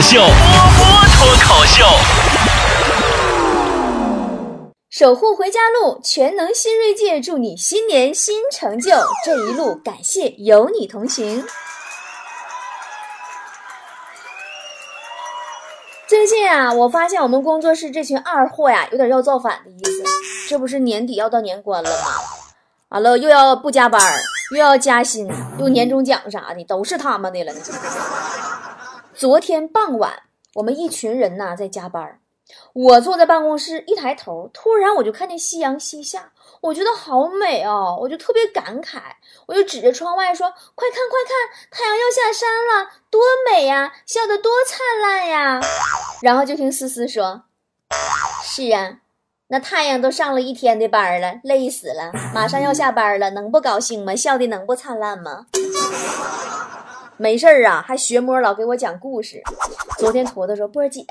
口秀，波波脱口秀。守护回家路，全能新锐界，祝你新年新成就。这一路感谢有你同行。最近啊，我发现我们工作室这群二货呀，有点要造反的意思。这不是年底要到年关了吗？完了又要不加班，又要加薪，又年终奖啥的，都是他们的了。昨天傍晚，我们一群人呐在加班。我坐在办公室，一抬头，突然我就看见夕阳西下，我觉得好美哦，我就特别感慨，我就指着窗外说：“快看，快看，太阳要下山了，多美呀，笑得多灿烂呀！”然后就听思思说：“是啊，那太阳都上了一天的班了，累死了，马上要下班了，能不高兴吗？笑的能不灿烂吗？”没事儿啊，还学摸老给我讲故事。昨天坨坨说：“波儿姐，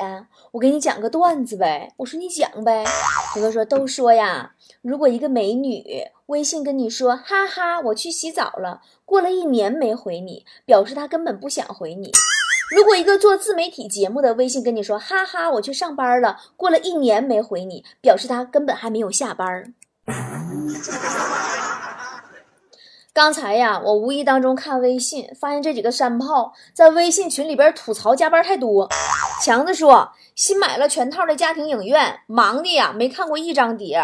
我给你讲个段子呗。”我说：“你讲呗。”坨坨说：“都说呀，如果一个美女微信跟你说，哈哈，我去洗澡了，过了一年没回你，表示她根本不想回你；如果一个做自媒体节目的微信跟你说，哈哈，我去上班了，过了一年没回你，表示他根本还没有下班。”刚才呀，我无意当中看微信，发现这几个山炮在微信群里边吐槽加班太多。强子说新买了全套的家庭影院，忙的呀没看过一张碟。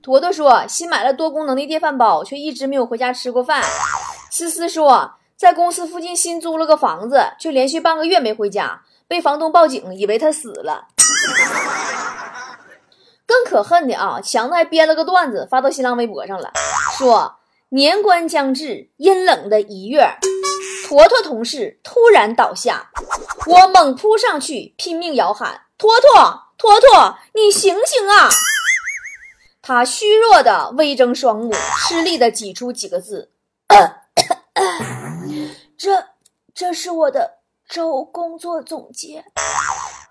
坨坨说新买了多功能的电饭煲，却一直没有回家吃过饭。思思说在公司附近新租了个房子，却连续半个月没回家，被房东报警，以为他死了。更可恨的啊，强子还编了个段子发到新浪微博上了，说。年关将至，阴冷的一月，坨坨同事突然倒下，我猛扑上去，拼命摇喊：“坨坨，坨坨，你醒醒啊！”他虚弱的微睁双目，吃力的挤出几个字：“这，这是我的周工作总结，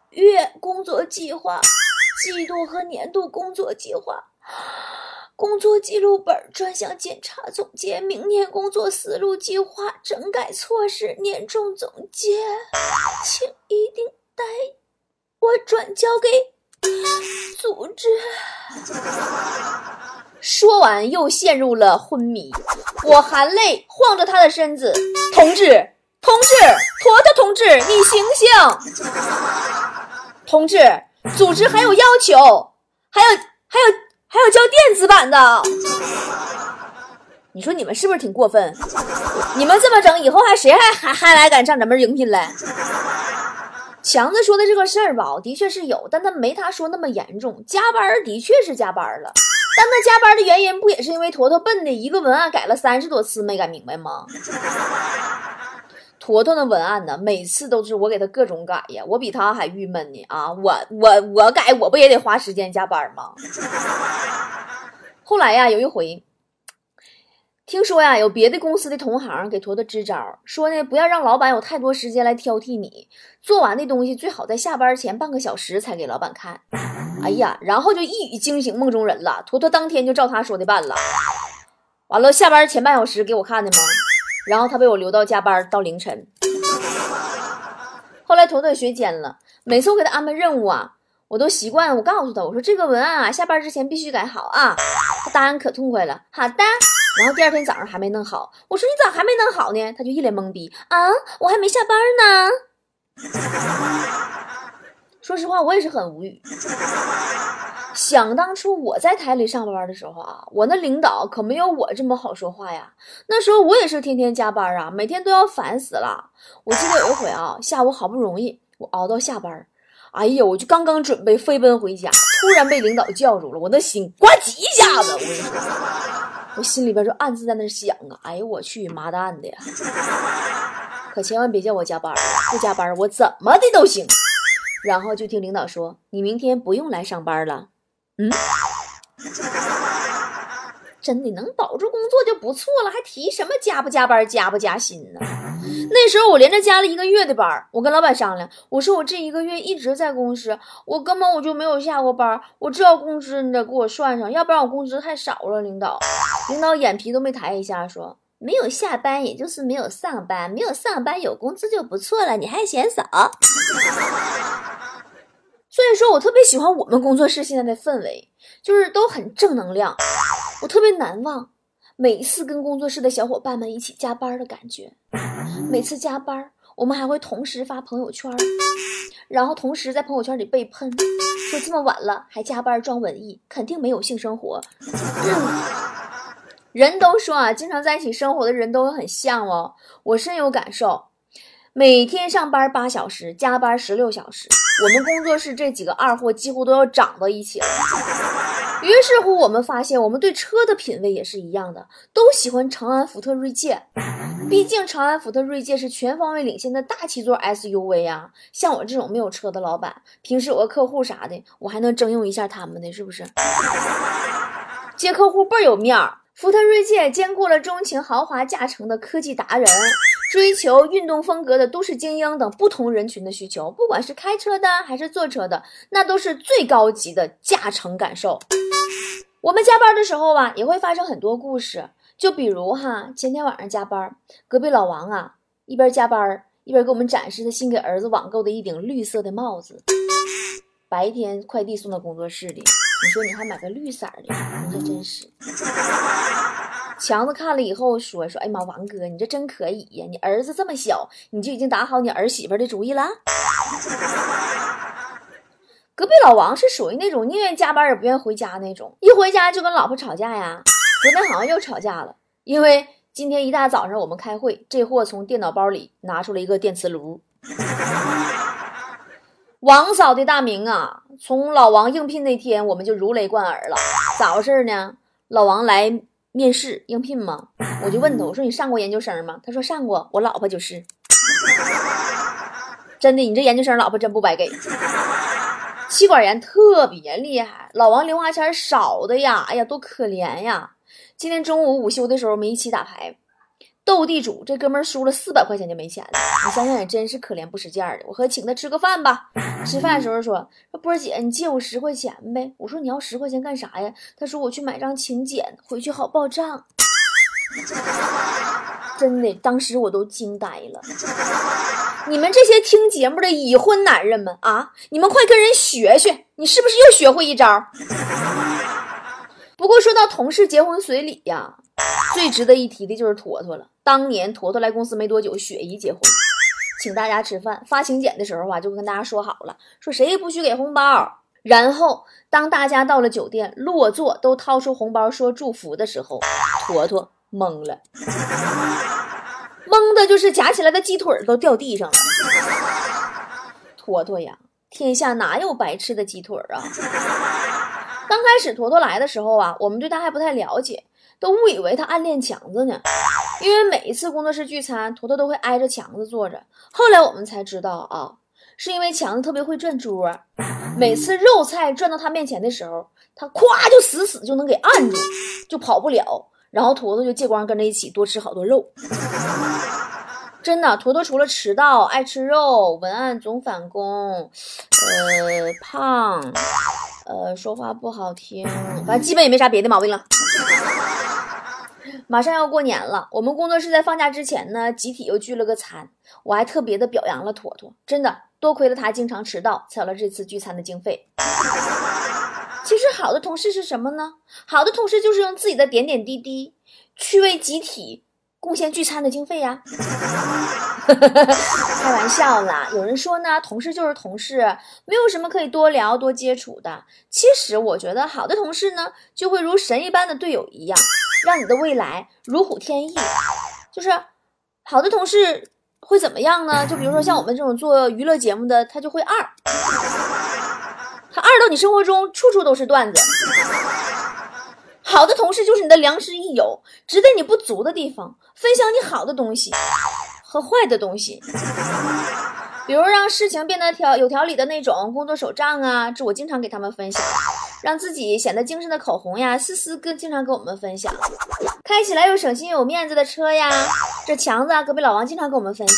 月工作计划，季度和年度工作计划。”工作记录本专项检查总结，明年工作思路计划整改措施年终总结，请一定带我转交给组织。说完又陷入了昏迷，我含泪晃着他的身子，同志，同志，坨坨同志，你醒醒！同志，组织还有要求，还有有。还有交电子版的，你说你们是不是挺过分？你们这么整，以后还谁还还还来敢上咱们应聘来？强子说的这个事儿吧，的确是有，但他没他说那么严重。加班的确是加班了，但他加班的原因不也是因为坨坨笨的一个文案改了三十多次没改明白吗？坨坨的文案呢，每次都是我给他各种改呀，我比他还郁闷呢啊！我我我改，我不也得花时间加班吗？后来呀，有一回，听说呀，有别的公司的同行给坨坨支招，说呢，不要让老板有太多时间来挑剔你，做完的东西最好在下班前半个小时才给老板看。哎呀，然后就一语惊醒梦中人了，坨坨当天就照他说的办了，完了下班前半小时给我看的吗？然后他被我留到加班到凌晨。后来坨坨学尖了，每次我给他安排任务啊，我都习惯我告诉他，我说这个文案啊，下班之前必须改好啊。他答应可痛快了，好的。然后第二天早上还没弄好，我说你咋还没弄好呢？他就一脸懵逼啊，我还没下班呢。说实话，我也是很无语。想当初我在台里上班的时候啊，我那领导可没有我这么好说话呀。那时候我也是天天加班啊，每天都要烦死了。我记得有一回啊，下午好不容易我熬到下班，哎呀，我就刚刚准备飞奔回家，突然被领导叫住了，我那心呱唧一下子，我跟你说，我心里边就暗自在那想啊，哎呦我去妈蛋的呀！可千万别叫我加班，不加班我怎么的都行。然后就听领导说：“你明天不用来上班了。”嗯，真的能保住工作就不错了，还提什么加不加班、加不加薪呢？那时候我连着加了一个月的班，我跟老板商量，我说我这一个月一直在公司，我根本我就没有下过班，我知道工资你得给我算上，要不然我工资太少了。领导，领导眼皮都没抬一下，说：“没有下班，也就是没有上班，没有上班有工资就不错了，你还嫌少。所以说我特别喜欢我们工作室现在的氛围，就是都很正能量，我特别难忘每一次跟工作室的小伙伴们一起加班的感觉。每次加班，我们还会同时发朋友圈，然后同时在朋友圈里被喷，说这么晚了还加班装文艺，肯定没有性生活。人都说啊，经常在一起生活的人都很像哦。我深有感受，每天上班八小时，加班十六小时，我们工作室这几个二货几乎都要长到一起了。于是乎，我们发现我们对车的品味也是一样的，都喜欢长安福特锐界。毕竟长安福特锐界是全方位领先的大七座 SUV 啊。像我这种没有车的老板，平时有个客户啥的，我还能征用一下他们的，是不是？接客户倍儿有面儿。福特锐界兼顾了钟情豪华驾乘的科技达人，追求运动风格的都市精英等不同人群的需求。不管是开车的还是坐车的，那都是最高级的驾乘感受。我们加班的时候啊，也会发生很多故事。就比如哈，前天晚上加班，隔壁老王啊，一边加班一边给我们展示他新给儿子网购的一顶绿色的帽子。白天快递送到工作室里，你说你还买个绿色的，你这真是。强子看了以后说说，哎妈，王哥，你这真可以呀！你儿子这么小，你就已经打好你儿媳妇的主意了。隔壁老王是属于那种宁愿加班也不愿回家那种，一回家就跟老婆吵架呀。昨天好像又吵架了，因为今天一大早上我们开会，这货从电脑包里拿出了一个电磁炉。王嫂的大名啊，从老王应聘那天我们就如雷贯耳了。咋回事呢？老王来面试应聘吗？我就问他，我说你上过研究生吗？他说上过，我老婆就是。真的，你这研究生老婆真不白给。气管炎特别厉害，老王零花钱少的呀，哎呀，多可怜呀！今天中午午休的时候，我们一起打牌。斗地主，这哥们输了四百块钱就没钱了。你想想也真是可怜不识件的。我和请他吃个饭吧。吃饭的时候说：“说波姐，你借我十块钱呗。”我说：“你要十块钱干啥呀？”他说：“我去买张请柬，回去好报账。”真的，当时我都惊呆了。你们这些听节目的已婚男人们啊，你们快跟人学学，你是不是又学会一招？不过说到同事结婚随礼呀。最值得一提的就是坨坨了。当年坨坨来公司没多久，雪姨结婚，请大家吃饭，发请柬的时候啊，就跟大家说好了，说谁也不许给红包。然后当大家到了酒店落座，都掏出红包说祝福的时候，坨坨懵了，懵的就是夹起来的鸡腿都掉地上了。坨坨呀，天下哪有白吃的鸡腿啊？刚开始坨坨来的时候啊，我们对他还不太了解。都误以为他暗恋强子呢，因为每一次工作室聚餐，坨坨都会挨着强子坐着。后来我们才知道啊，是因为强子特别会转桌，每次肉菜转到他面前的时候，他咵就死死就能给按住，就跑不了。然后坨坨就借光跟着一起多吃好多肉。真的，坨坨除了迟到、爱吃肉、文案总返工，呃，胖，呃，说话不好听，反正基本也没啥别的毛病了。马上要过年了，我们工作室在放假之前呢，集体又聚了个餐。我还特别的表扬了坨坨，真的多亏了他经常迟到，才有了这次聚餐的经费。其实好的同事是什么呢？好的同事就是用自己的点点滴滴去为集体贡献聚餐的经费呀。开玩笑啦，有人说呢，同事就是同事，没有什么可以多聊多接触的。其实我觉得好的同事呢，就会如神一般的队友一样。让你的未来如虎添翼，就是好的同事会怎么样呢？就比如说像我们这种做娱乐节目的，他就会二，他二到你生活中处处都是段子。好的同事就是你的良师益友，指点你不足的地方，分享你好的东西和坏的东西。比如让事情变得条有条理的那种工作手账啊，这我经常给他们分享。让自己显得精神的口红呀，思思更经常跟我们分享。开起来又省心又有面子的车呀，这强子啊，隔壁老王经常跟我们分享。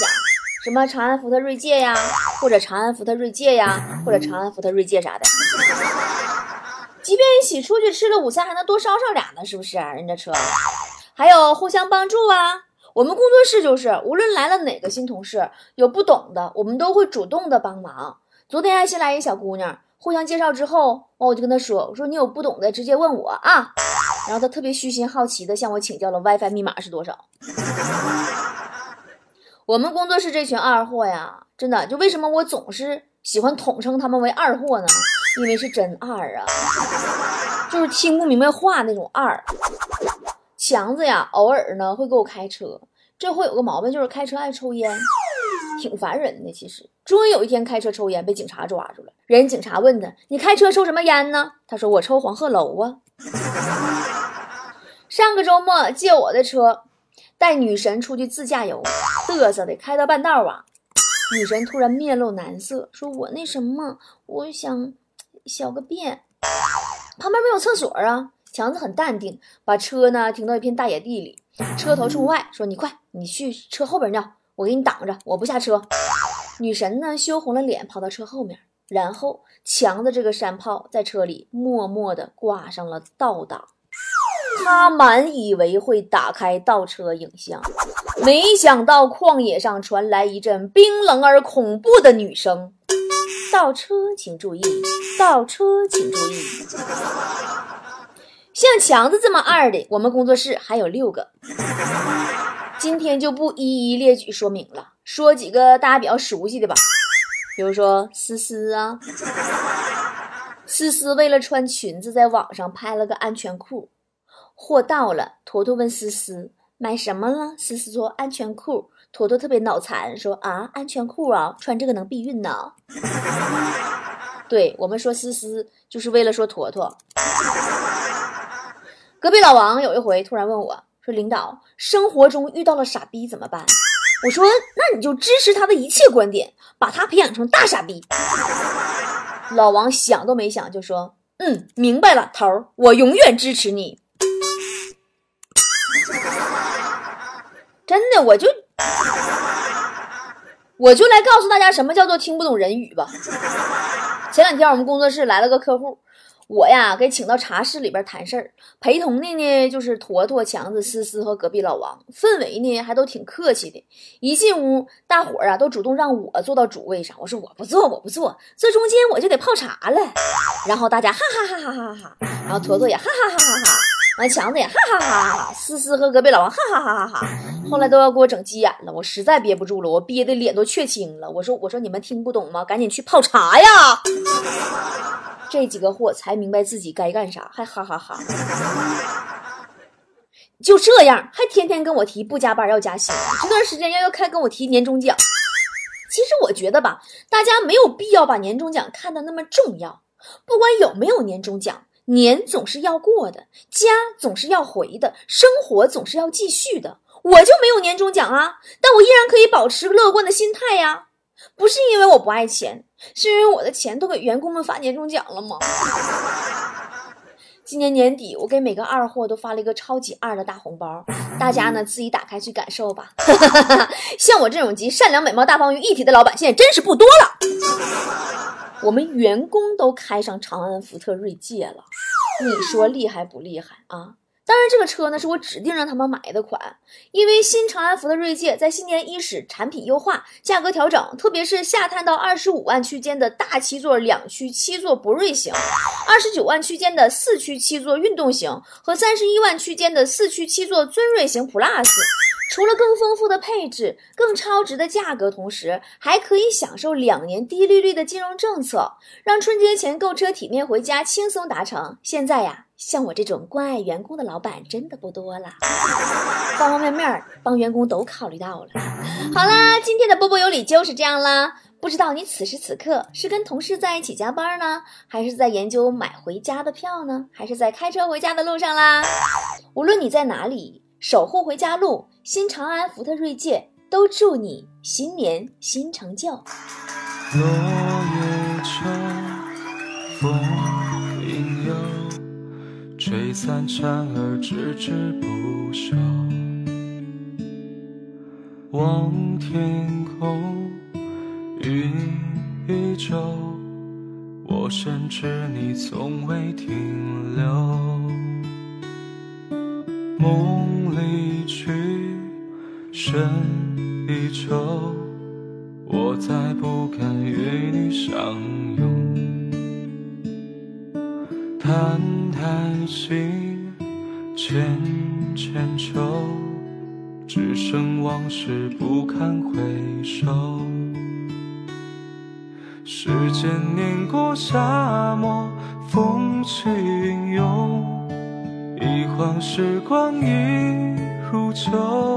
什么长安福特锐界呀，或者长安福特锐界呀，或者长安福特锐界啥的。即便一起出去吃个午餐，还能多捎上俩呢，是不是啊？人家车。还有互相帮助啊。我们工作室就是，无论来了哪个新同事，有不懂的，我们都会主动的帮忙。昨天还新来一小姑娘，互相介绍之后，我就跟他说：“我说你有不懂的直接问我啊。”然后他特别虚心好奇的向我请教了 WiFi 密码是多少。我们工作室这群二货呀，真的就为什么我总是喜欢统称他们为二货呢？因为是真二啊，就是听不明白话那种二。强子呀，偶尔呢会给我开车，这货有个毛病就是开车爱抽烟，挺烦人的。其实，终于有一天开车抽烟被警察抓住了，人警察问他：“你开车抽什么烟呢？”他说：“我抽黄鹤楼啊。”上个周末借我的车。带女神出去自驾游，嘚瑟的开到半道啊，女神突然面露难色，说我那什么，我想小个便，旁边没有厕所啊。强子很淡定，把车呢停到一片大野地里，车头冲外，说你快，你去车后边尿，我给你挡着，我不下车。女神呢羞红了脸，跑到车后面，然后强子这个山炮在车里默默的挂上了倒档。他满以为会打开倒车影像，没想到旷野上传来一阵冰冷而恐怖的女声：“倒车请注意，倒车请注意。”像强子这么二的，我们工作室还有六个。今天就不一一列举说明了，说几个大家比较熟悉的吧，比如说思思啊，思思为了穿裙子，在网上拍了个安全裤。货到了，坨坨问思思买什么了？思思说安全裤。坨坨特别脑残，说啊，安全裤啊，穿这个能避孕呢。对我们说思思就是为了说坨坨。隔壁老王有一回突然问我说：“领导，生活中遇到了傻逼怎么办？”我说：“那你就支持他的一切观点，把他培养成大傻逼。”老王想都没想就说：“嗯，明白了，头儿，我永远支持你。”真的，我就我就来告诉大家什么叫做听不懂人语吧。前两天我们工作室来了个客户，我呀给请到茶室里边谈事儿，陪同的呢就是坨坨、强子、思思和隔壁老王，氛围呢还都挺客气的。一进屋，大伙儿啊都主动让我坐到主位上，我说我不坐，我不坐，坐中间我就得泡茶了。然后大家哈哈哈哈哈哈，然后坨坨也哈哈哈哈哈。完强子也哈哈哈哈哈，思思和隔壁老王哈哈哈哈哈，后来都要给我整急眼了，我实在憋不住了，我憋的脸都雀青了。我说我说你们听不懂吗？赶紧去泡茶呀！这几个货才明白自己该干啥，还哈哈哈。就这样，还天天跟我提不加班要加薪，这段时间要要开跟我提年终奖。其实我觉得吧，大家没有必要把年终奖看得那么重要，不管有没有年终奖。年总是要过的，家总是要回的，生活总是要继续的。我就没有年终奖啊，但我依然可以保持乐观的心态呀。不是因为我不爱钱，是因为我的钱都给员工们发年终奖了吗？今年年底，我给每个二货都发了一个超级二的大红包，大家呢自己打开去感受吧。像我这种集善良、美貌、大方于一体的老板，现在真是不多了。我们员工都开上长安福特锐界了，你说厉害不厉害啊？当然，这个车呢是我指定让他们买的款，因为新长安福特锐界在新年伊始产品优化、价格调整，特别是下探到二十五万区间的大七座两驱七座博瑞型，二十九万区间的四驱七座运动型和三十一万区间的四驱七座尊锐型 Plus。除了更丰富的配置、更超值的价格，同时还可以享受两年低利率的金融政策，让春节前购车体面回家轻松达成。现在呀，像我这种关爱员工的老板真的不多了，方方面面帮员工都考虑到了。好啦，今天的波波有理就是这样啦。不知道你此时此刻是跟同事在一起加班呢，还是在研究买回家的票呢，还是在开车回家的路上啦？无论你在哪里。守护回家路，新长安福特锐界都祝你新年新成就。落叶秋，风影悠，吹散蝉儿吱吱不休。望天空，云依旧，我深知你从未停留。梦，深一愁，我再不敢与你相拥。叹叹息，浅浅愁，只剩往事不堪回首。时间碾过沙漠，风起云涌，一晃时光已如旧。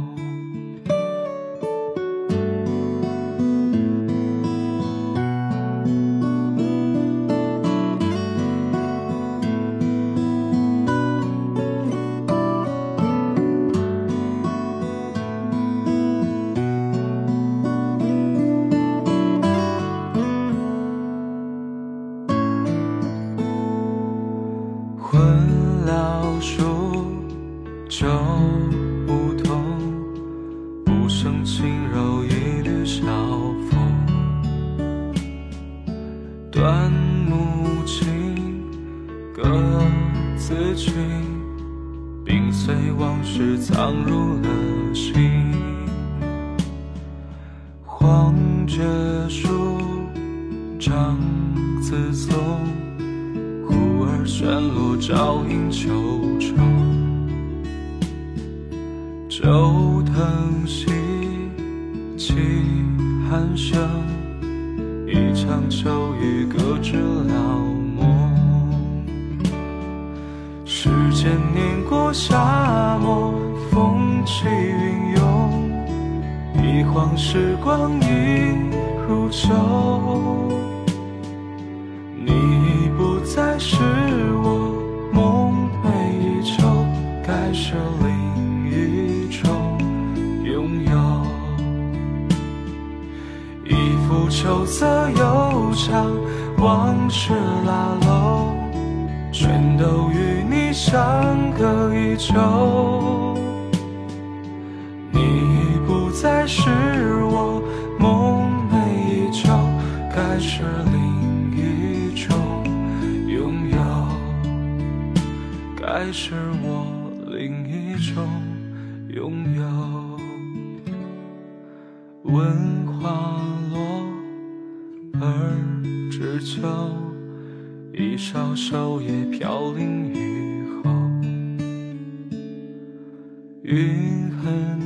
自松。忽而旋落，照影秋愁。旧藤兮，泣寒声。一场秋雨，搁置了梦。时间碾过沙漠，风起云涌。一晃时光已如旧。闻花落，而知秋，一梢守夜飘零雨后。云很